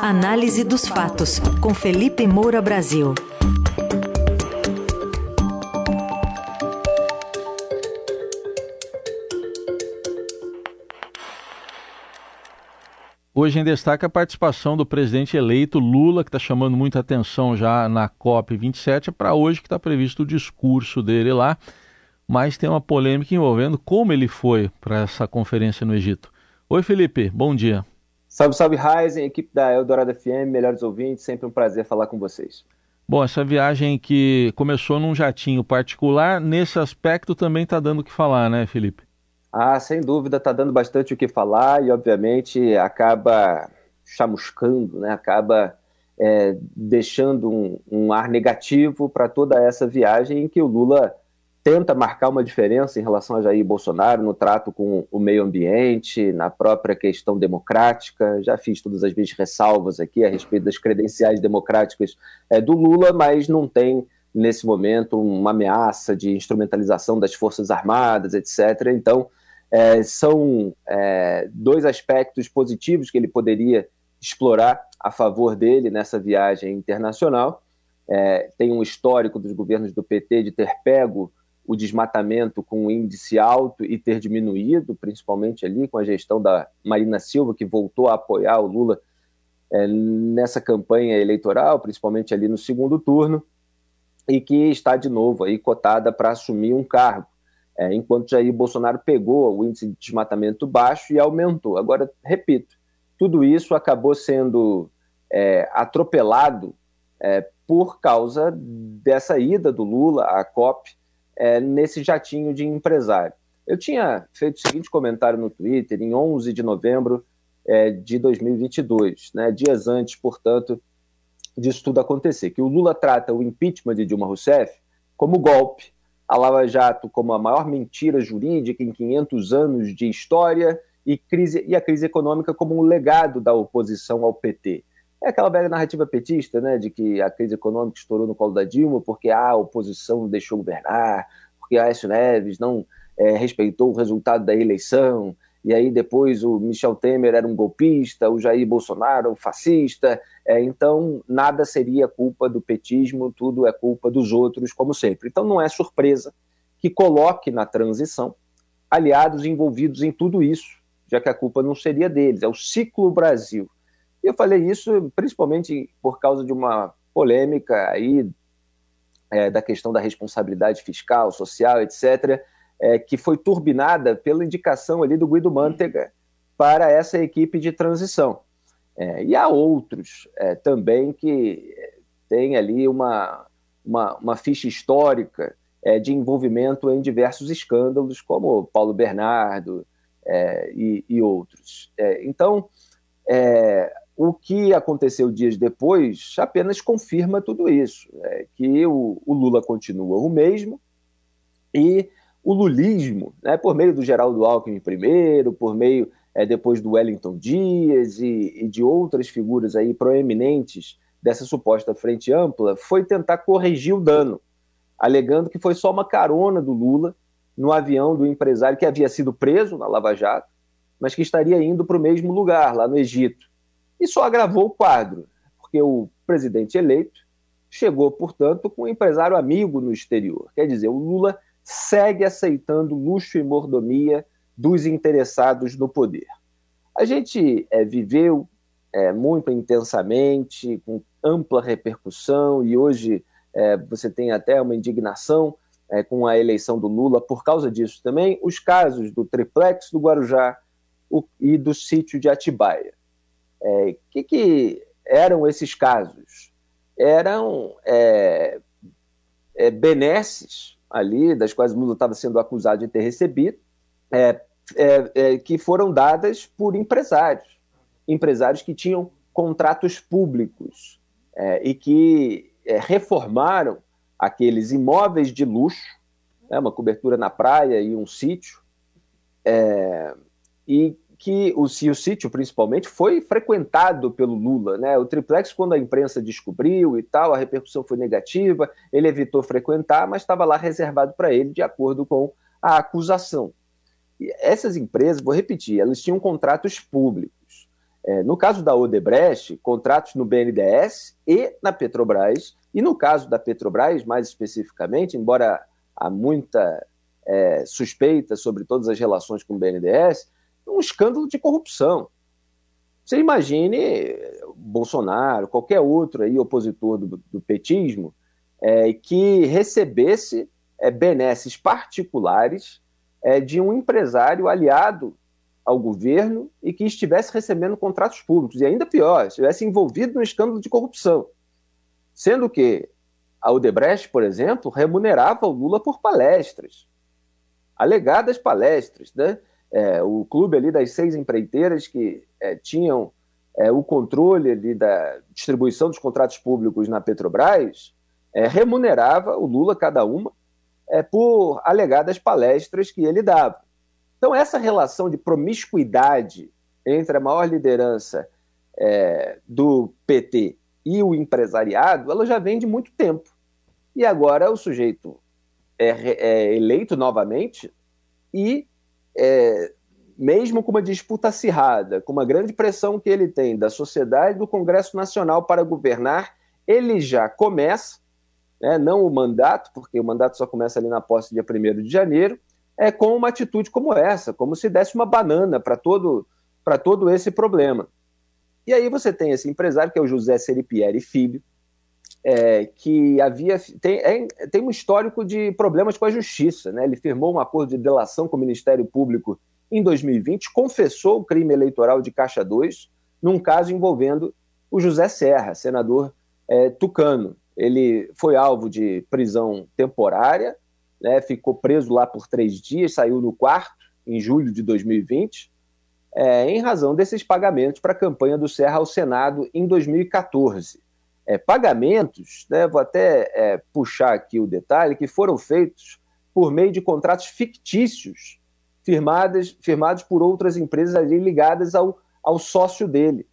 Análise dos fatos, com Felipe Moura Brasil. Hoje em destaque a participação do presidente eleito Lula, que está chamando muita atenção já na COP27. É para hoje que está previsto o discurso dele lá, mas tem uma polêmica envolvendo como ele foi para essa conferência no Egito. Oi, Felipe, bom dia. Salve, salve, Ryzen, equipe da Eldorado FM, melhores ouvintes, sempre um prazer falar com vocês. Bom, essa viagem que começou num jatinho particular, nesse aspecto também está dando o que falar, né, Felipe? Ah, sem dúvida, está dando bastante o que falar e, obviamente, acaba chamuscando, né? acaba é, deixando um, um, ar negativo para toda essa viagem em que o Lula tenta marcar uma diferença em relação a Jair Bolsonaro no trato com o meio ambiente, na própria questão democrática. Já fiz todas as vezes ressalvas aqui a respeito das credenciais democráticas é, do Lula, mas não tem nesse momento uma ameaça de instrumentalização das Forças Armadas, etc. Então, é, são é, dois aspectos positivos que ele poderia explorar a favor dele nessa viagem internacional. É, tem um histórico dos governos do PT de ter pego o desmatamento com um índice alto e ter diminuído, principalmente ali com a gestão da Marina Silva, que voltou a apoiar o Lula é, nessa campanha eleitoral, principalmente ali no segundo turno, e que está de novo aí cotada para assumir um cargo é, enquanto Jair Bolsonaro pegou o índice de desmatamento baixo e aumentou. Agora, repito, tudo isso acabou sendo é, atropelado é, por causa dessa ida do Lula à COP é, nesse jatinho de empresário. Eu tinha feito o seguinte comentário no Twitter em 11 de novembro é, de 2022, né, dias antes, portanto, disso tudo acontecer, que o Lula trata o impeachment de Dilma Rousseff como golpe, a Lava Jato como a maior mentira jurídica em 500 anos de história e, crise, e a crise econômica como um legado da oposição ao PT. É aquela velha narrativa petista, né, de que a crise econômica estourou no colo da Dilma porque a oposição deixou governar, porque Aécio Neves não é, respeitou o resultado da eleição, e aí depois o Michel Temer era um golpista, o Jair Bolsonaro um fascista, é, então nada seria culpa do petismo, tudo é culpa dos outros, como sempre. Então não é surpresa que coloque na transição aliados envolvidos em tudo isso, já que a culpa não seria deles, é o ciclo Brasil. E eu falei isso principalmente por causa de uma polêmica aí é, da questão da responsabilidade fiscal, social, etc., é, que foi turbinada pela indicação ali do Guido Mantega para essa equipe de transição. É, e há outros é, também que têm ali uma, uma, uma ficha histórica é, de envolvimento em diversos escândalos, como Paulo Bernardo é, e, e, outros. É, então, o que aconteceu dias depois apenas confirma tudo isso, que o, o Lula continua o mesmo e o lulismo, né, por meio do Geraldo Alckmin primeiro, por meio é, depois do Wellington Dias e, e, de outras figuras aí proeminentes dessa suposta frente ampla, foi tentar corrigir o dano, alegando que foi só uma carona do Lula no avião do empresário que havia sido preso na Lava Jato, mas que estaria indo para o mesmo lugar, lá no Egito. E só agravou o quadro, porque o presidente eleito chegou, portanto, com um empresário amigo no exterior. Quer dizer, o Lula segue aceitando luxo e mordomia dos interessados no poder. A gente é, viveu é, muito intensamente, com ampla repercussão, e hoje é, você tem até uma indignação com a eleição do Lula por causa disso também, os casos do triplex do Guarujá e do sítio de Atibaia. O que, que, eram esses casos? Eram benesses ali, das quais Lula estava sendo acusado de ter recebido, é, é, é, que foram dadas por empresários, empresários que tinham contratos públicos é, e que é, reformaram aqueles imóveis de luxo, né, uma cobertura na praia e um sítio, é, e que o, o sítio, principalmente, foi frequentado pelo Lula. Né? O triplex, quando a imprensa descobriu e tal, a repercussão foi negativa, ele evitou frequentar, mas estava lá reservado para ele, de acordo com a acusação. E essas empresas, vou repetir, elas tinham contratos públicos. É, no caso da Odebrecht, contratos no BNDES e na Petrobras, e no caso da Petrobras, mais especificamente, embora há muita é, suspeita sobre todas as relações com o BNDES, um escândalo de corrupção. Você imagine Bolsonaro, qualquer outro aí opositor do, do petismo, é, que recebesse é, benesses particulares é, de um empresário aliado ao governo e que estivesse recebendo contratos públicos, e ainda pior, estivesse envolvido no escândalo de corrupção. Sendo que a Odebrecht, por exemplo, remunerava o Lula por palestras, alegadas palestras. Né? É, o clube ali das seis empreiteiras que é, tinham é, o controle ali da distribuição dos contratos públicos na Petrobras é, remunerava o Lula, cada uma, é, por alegadas palestras que ele dava. Então, essa relação de promiscuidade entre a maior liderança é, do PT e o empresariado, ela já vem de muito tempo. E agora o sujeito é, eleito novamente e, é, mesmo com uma disputa acirrada, com uma grande pressão que ele tem da sociedade e do Congresso Nacional para governar, ele já começa, né, não o mandato, porque o mandato só começa ali na posse dia 1 de janeiro, é, com uma atitude como essa, como se desse uma banana para todo, todo esse problema. E aí você tem esse empresário, que é o José Seripieri Filho, é, que havia tem, é, tem um histórico de problemas com a justiça. Né? Ele firmou um acordo de delação com o Ministério Público em 2020, confessou o crime eleitoral de Caixa 2, num caso envolvendo o José Serra, senador é, tucano. Ele foi alvo de prisão temporária, né, ficou preso lá por três dias, saiu no quarto, em julho de 2020, é, em razão desses pagamentos para a campanha do Serra ao Senado em 2014. É, pagamentos, né, vou até é, puxar aqui o detalhe, que foram feitos por meio de contratos fictícios firmados, firmados por outras empresas ali ligadas ao, ao sócio dele.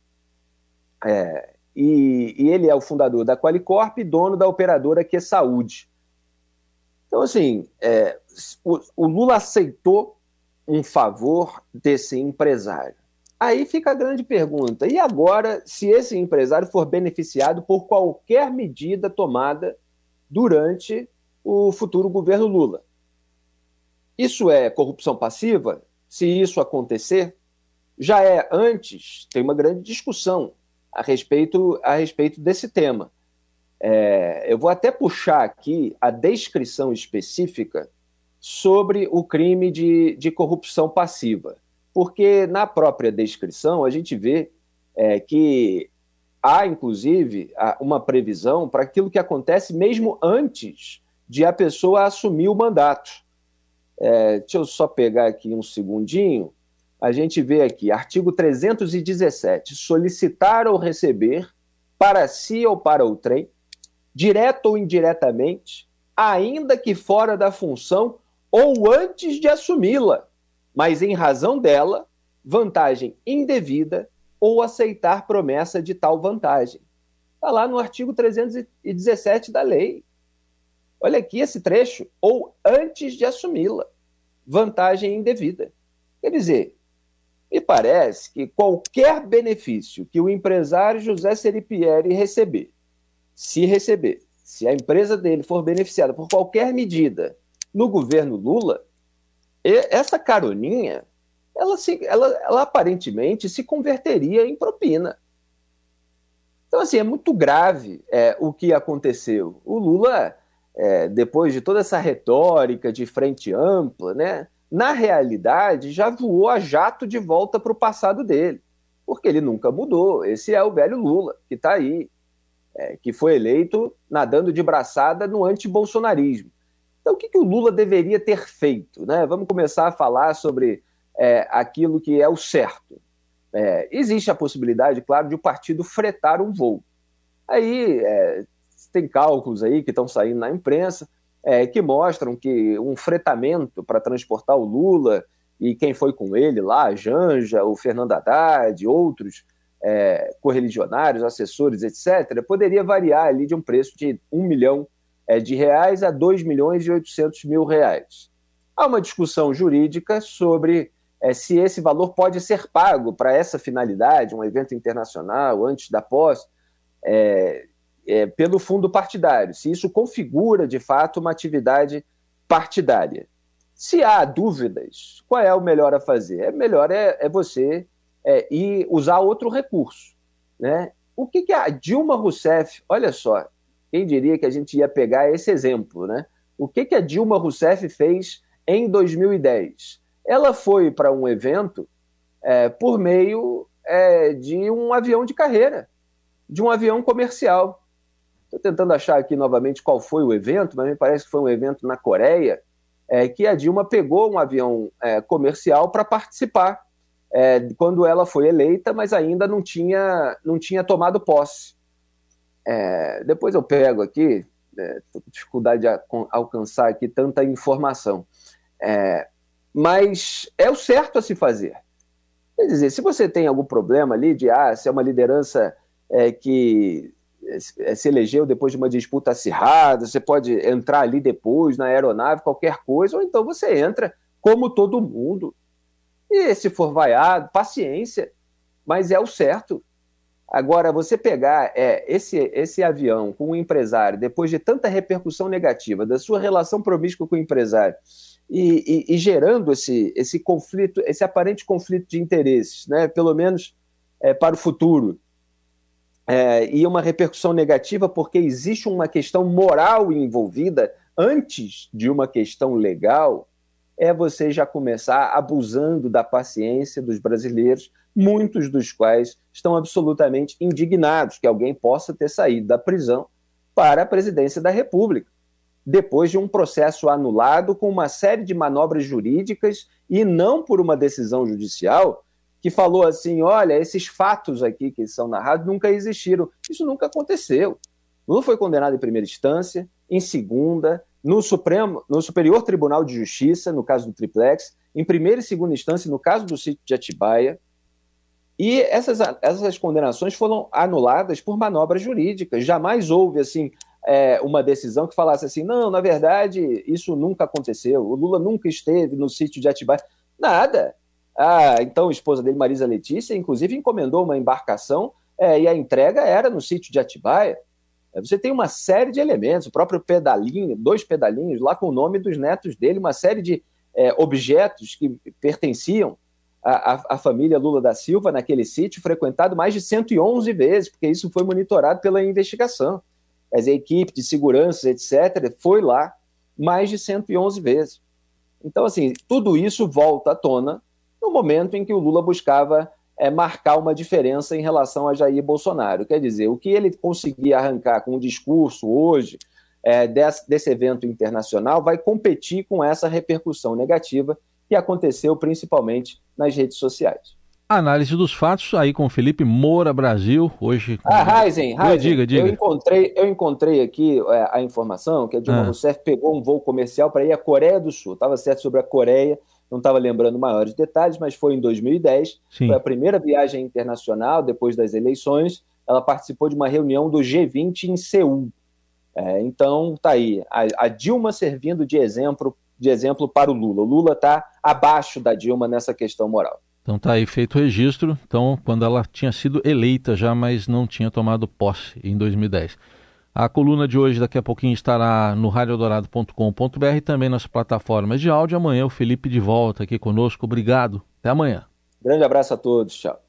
É, e, e, ele é o fundador da Qualicorp e dono da operadora Que Saúde. Então, assim, é, o, o Lula aceitou um favor desse empresário. Aí fica a grande pergunta: e agora, se esse empresário for beneficiado por qualquer medida tomada durante o futuro governo Lula? Isso é corrupção passiva? Se isso acontecer, já é antes, tem uma grande discussão a respeito, a respeito desse tema. É, eu vou até puxar aqui a descrição específica sobre o crime de, de corrupção passiva, porque na própria descrição a gente vê é, que há, inclusive, uma previsão para aquilo que acontece mesmo antes de a pessoa assumir o mandato. É, deixa eu só pegar aqui um segundinho. A gente vê aqui, artigo 317, solicitar ou receber para si ou para o trem direto ou indiretamente, ainda que fora da função ou antes de assumi-la, mas em razão dela, vantagem indevida ou aceitar promessa de tal vantagem. Está lá no artigo 317 da lei. Olha aqui esse trecho, ou antes de assumi-la, vantagem indevida. Quer dizer, me parece que qualquer benefício que o empresário José Seripieri receber, se receber, se a empresa dele for beneficiada por qualquer medida no governo Lula, essa caroninha, ela, se, ela, ela aparentemente se converteria em propina. Então, assim, é muito grave é, o que aconteceu. O Lula, é, depois de toda essa retórica de frente ampla, né, na realidade já voou a jato de volta para o passado dele, porque ele nunca mudou. Esse é o velho Lula, que está aí, é, que foi eleito nadando de braçada no antibolsonarismo. Então, o que, que o Lula deveria ter feito? Né? Vamos começar a falar sobre é, aquilo que é o certo. É, existe a possibilidade, claro, de o partido fretar um voo. Aí é, tem cálculos aí que estão saindo na imprensa é, que mostram que um fretamento para transportar o Lula e quem foi com ele lá, Janja, o Fernando Haddad, outros é, correligionários, assessores, etc., poderia variar ali de um preço de 1 milhão é, de reais a 2 milhões e 800 mil reais. Há uma discussão jurídica sobre é, se esse valor pode ser pago para essa finalidade, um evento internacional, antes da posse, é, é, pelo fundo partidário, se isso configura de fato uma atividade partidária. Se há dúvidas, qual é o melhor a fazer? É melhor é, é você é, ir usar outro recurso. Né? O que, que a Dilma Rousseff, olha só, quem diria que a gente ia pegar esse exemplo, né? O que, que a Dilma Rousseff fez em 2010? Ela foi para um evento é, por meio é, de um avião de carreira, de um avião comercial. Estou tentando achar aqui novamente qual foi o evento, mas me parece que foi um evento na Coreia, é, que a Dilma pegou um avião é, comercial para participar é, quando ela foi eleita, mas ainda não tinha, não tinha tomado posse. É, depois eu pego aqui, é, dificuldade de alcançar aqui tanta informação. É, mas é o certo a se fazer. Quer dizer, se você tem algum problema ali de ah, se é uma liderança é, que é, se elegeu depois de uma disputa acirrada, você pode entrar ali depois na aeronave, qualquer coisa, ou então você entra como todo mundo. E se for vaiado, paciência, mas é o certo. Agora, você pegar é, esse, esse avião com um empresário, depois de tanta repercussão negativa da sua relação promíscua com o empresário, e, e, e gerando esse, esse conflito, esse aparente conflito de interesses, né, pelo menos é, para o futuro, é, e uma repercussão negativa porque existe uma questão moral envolvida antes de uma questão legal, é você já começar abusando da paciência dos brasileiros, muitos dos quais estão absolutamente indignados que alguém possa ter saído da prisão para a presidência da República, depois de um processo anulado com uma série de manobras jurídicas e não por uma decisão judicial que falou assim: olha, esses fatos aqui que são narrados nunca existiram. Isso nunca aconteceu. Lula foi condenado em primeira instância, em segunda, no Supremo, no Superior Tribunal de Justiça, no caso do Triplex, em primeira e segunda instância, no caso do sítio de Atibaia. E essas, essas condenações foram anuladas por manobras jurídicas. Jamais houve assim é, uma decisão que falasse assim: não, na verdade, isso nunca aconteceu. O Lula nunca esteve no sítio de Atibaia. Nada. A então esposa dele, Marisa Letícia, inclusive encomendou uma embarcação é, e a entrega era no sítio de Atibaia. É, você tem uma série de elementos, o próprio pedalinho, dois pedalinhos lá com o nome dos netos dele, uma série de é, objetos que pertenciam à, à, família Lula da Silva naquele sítio, frequentado mais de 111 vezes, porque isso foi monitorado pela investigação. a equipe de segurança, etc., foi lá mais de 111 vezes. Então, assim, tudo isso volta à tona no momento em que o Lula buscava é, marcar uma diferença em relação a Jair Bolsonaro. Quer dizer, o que ele conseguir arrancar com o discurso hoje é, desse, desse evento internacional vai competir com essa repercussão negativa que aconteceu principalmente nas redes sociais. Análise dos fatos aí com Felipe Moura Brasil, hoje. Ah, Heisen, Heisen, diga, diga. Eu encontrei, eu encontrei aqui é, a informação que a Dilma ah. Rousseff pegou um voo comercial para ir à Coreia do Sul. Estava certo sobre a Coreia, não estava lembrando maiores detalhes, mas foi em 2010. Sim. Foi a primeira viagem internacional depois das eleições. Ela participou de uma reunião do G20 em Seul. É, então, tá aí. A, a, Dilma servindo de exemplo, de exemplo para o Lula. O Lula está abaixo da Dilma nessa questão moral. Então tá aí feito o registro. Então, quando ela tinha sido eleita já, mas não tinha tomado posse em 2010. A coluna de hoje daqui a pouquinho estará no radiodorado.com.br e também nas plataformas de áudio. Amanhã o Felipe de volta aqui conosco. Obrigado. Até amanhã. Grande abraço a todos. Tchau.